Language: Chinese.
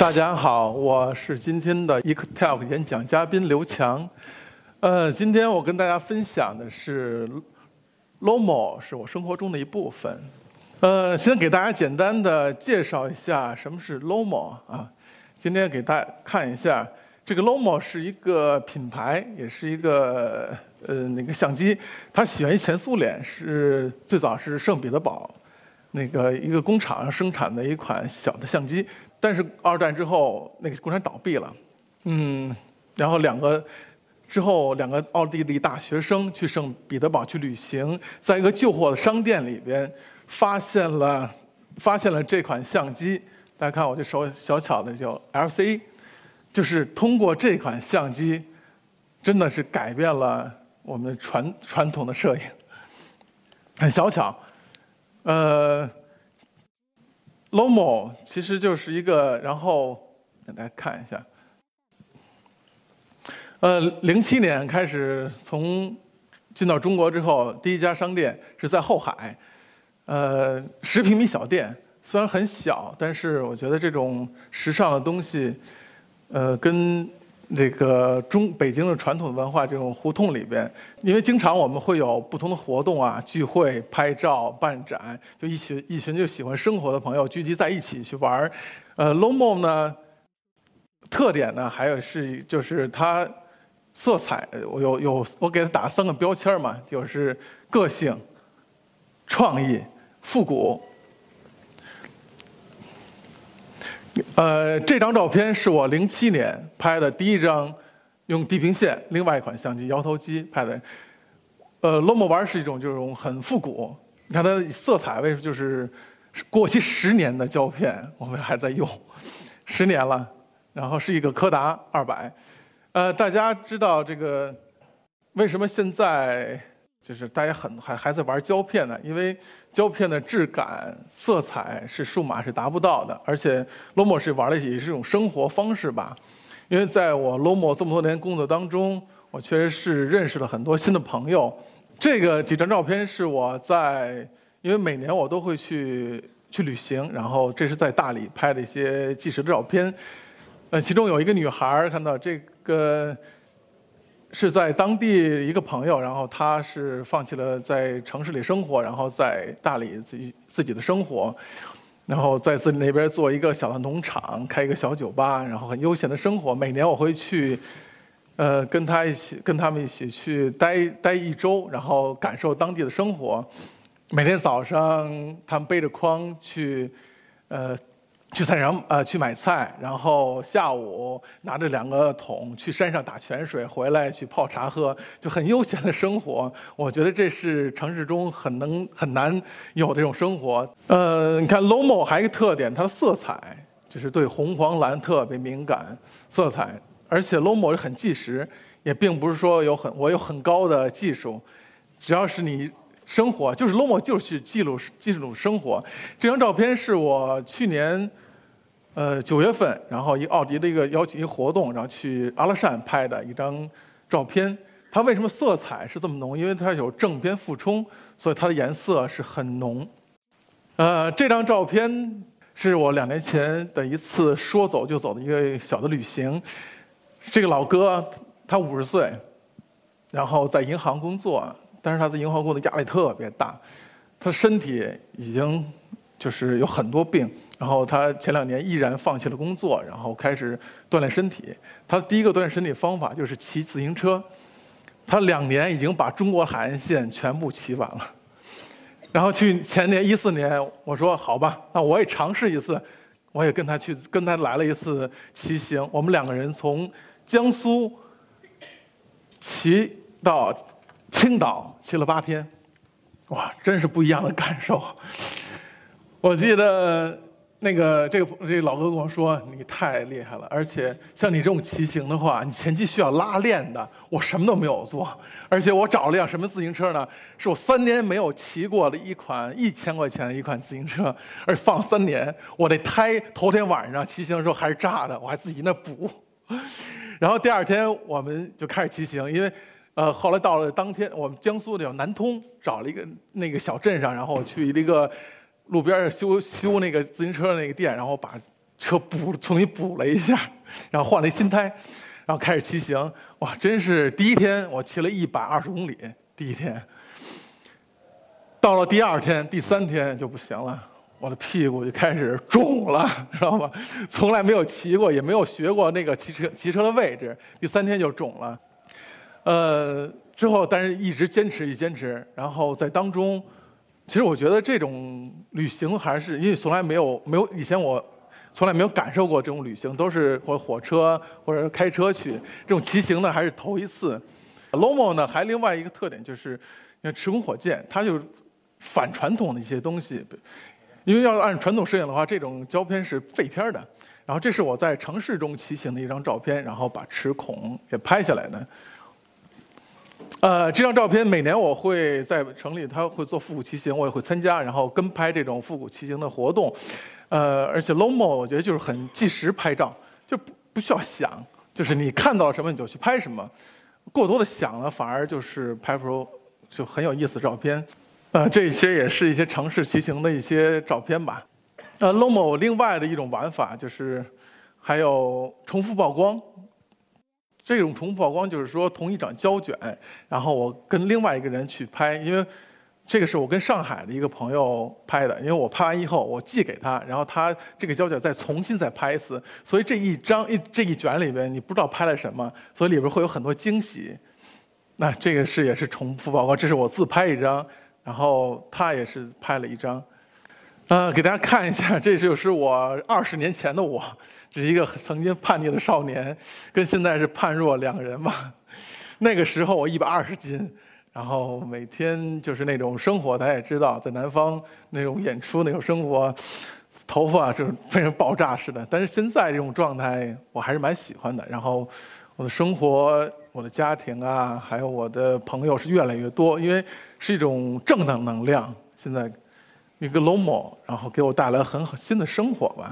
大家好，我是今天的 ECTALK 演讲嘉宾刘强。呃，今天我跟大家分享的是 Lomo 是我生活中的一部分。呃，先给大家简单的介绍一下什么是 Lomo 啊。今天给大家看一下，这个 Lomo 是一个品牌，也是一个呃那个相机，它起源于前苏联，是最早是圣彼得堡那个一个工厂生产的一款小的相机。但是二战之后，那个工厂倒闭了，嗯，然后两个之后两个奥地利大学生去圣彼得堡去旅行，在一个旧货的商店里边发现了发现了这款相机。大家看我这手小巧的叫 LC，就是通过这款相机，真的是改变了我们传传统的摄影。很小巧，呃。Lomo 其实就是一个，然后给大家看一下。呃，零七年开始从进到中国之后，第一家商店是在后海，呃，十平米小店，虽然很小，但是我觉得这种时尚的东西，呃，跟。这个中北京的传统文化这种胡同里边，因为经常我们会有不同的活动啊，聚会、拍照、办展，就一群一群就喜欢生活的朋友聚集在一起去玩儿。呃，Lomo 呢，特点呢还有是就是它色彩，我有有我给它打三个标签嘛，就是个性、创意、复古。呃，这张照片是我零七年拍的第一张，用地平线另外一款相机摇头机拍的。呃，Lomo 玩是一种这种很复古，你看它的色彩为什么就是过期十年的胶片，我们还在用，十年了。然后是一个柯达二百。呃，大家知道这个为什么现在？就是大家很还还在玩胶片呢，因为胶片的质感、色彩是数码是达不到的，而且 Lomo 是玩的也是一种生活方式吧。因为在我 Lomo 这么多年工作当中，我确实是认识了很多新的朋友。这个几张照片是我在，因为每年我都会去去旅行，然后这是在大理拍的一些纪实的照片。呃，其中有一个女孩看到这个。是在当地一个朋友，然后他是放弃了在城市里生活，然后在大理自己自己的生活，然后在自己那边做一个小的农场，开一个小酒吧，然后很悠闲的生活。每年我会去，呃，跟他一起，跟他们一起去待待一周，然后感受当地的生活。每天早上，他们背着筐去，呃。去菜场呃去买菜，然后下午拿着两个桶去山上打泉水，回来去泡茶喝，就很悠闲的生活。我觉得这是城市中很能很难有这种生活。呃，你看 Lomo 还有一个特点，它的色彩就是对红黄蓝特别敏感，色彩，而且 Lomo 很计时，也并不是说有很我有很高的技术，只要是你。生活就是 Lomo，就是记录记录生活。这张照片是我去年，呃九月份，然后一奥迪的一个邀请一个活动，然后去阿拉善拍的一张照片。它为什么色彩是这么浓？因为它有正片负冲，所以它的颜色是很浓。呃，这张照片是我两年前的一次说走就走的一个小的旅行。这个老哥他五十岁，然后在银行工作。但是他在银行工作压力特别大，他身体已经就是有很多病，然后他前两年毅然放弃了工作，然后开始锻炼身体。他第一个锻炼身体方法就是骑自行车，他两年已经把中国海岸线全部骑完了。然后去前年一四年，我说好吧，那我也尝试一次，我也跟他去跟他来了一次骑行。我们两个人从江苏骑到。青岛骑了八天，哇，真是不一样的感受。我记得那个这个这个老哥跟我说：“你太厉害了，而且像你这种骑行的话，你前期需要拉练的。我什么都没有做，而且我找了辆什么自行车呢？是我三年没有骑过的一款一千块钱的一款自行车，而放三年，我那胎头天晚上骑行的时候还是炸的，我还自己那补。然后第二天我们就开始骑行，因为。呃，后来到了当天，我们江苏的叫南通，找了一个那个小镇上，然后去一个路边修修那个自行车的那个店，然后把车补重新补了一下，然后换了一新胎，然后开始骑行。哇，真是第一天我骑了一百二十公里，第一天。到了第二天、第三天就不行了，我的屁股就开始肿了，知道吧？从来没有骑过，也没有学过那个骑车骑车的位置，第三天就肿了。呃，之后但是一直坚持，一坚持，然后在当中，其实我觉得这种旅行还是因为从来没有没有以前我。从来没有感受过这种旅行，都是或火车或者开车去。这种骑行呢，还是头一次。Lomo 呢，还另外一个特点就是，你看持空火箭，它就反传统的一些东西。因为要按传统摄影的话，这种胶片是废片的。然后这是我在城市中骑行的一张照片，然后把持孔给拍下来的。呃，这张照片每年我会在城里，他会做复古骑行，我也会参加，然后跟拍这种复古骑行的活动。呃，而且 Lomo 我觉得就是很即时拍照，就不不需要想，就是你看到什么你就去拍什么。过多的想了，反而就是拍不出就很有意思的照片。呃，这些也是一些城市骑行的一些照片吧。呃，Lomo 另外的一种玩法就是还有重复曝光。这种重复曝光就是说同一张胶卷，然后我跟另外一个人去拍，因为。这个是我跟上海的一个朋友拍的，因为我拍完以后我寄给他，然后他这个胶卷再重新再拍一次，所以这一张一这一卷里边你不知道拍了什么，所以里边会有很多惊喜。那这个是也是重复曝光，这是我自拍一张，然后他也是拍了一张，呃，给大家看一下，这就是我二十年前的我，这是一个曾经叛逆的少年，跟现在是判若两人嘛。那个时候我一百二十斤。然后每天就是那种生活，大家也知道，在南方那种演出那种生活，头发就是非常爆炸似的。但是现在这种状态，我还是蛮喜欢的。然后我的生活、我的家庭啊，还有我的朋友是越来越多，因为是一种正能能量。现在一个 Lomo，然后给我带来很好新的生活吧。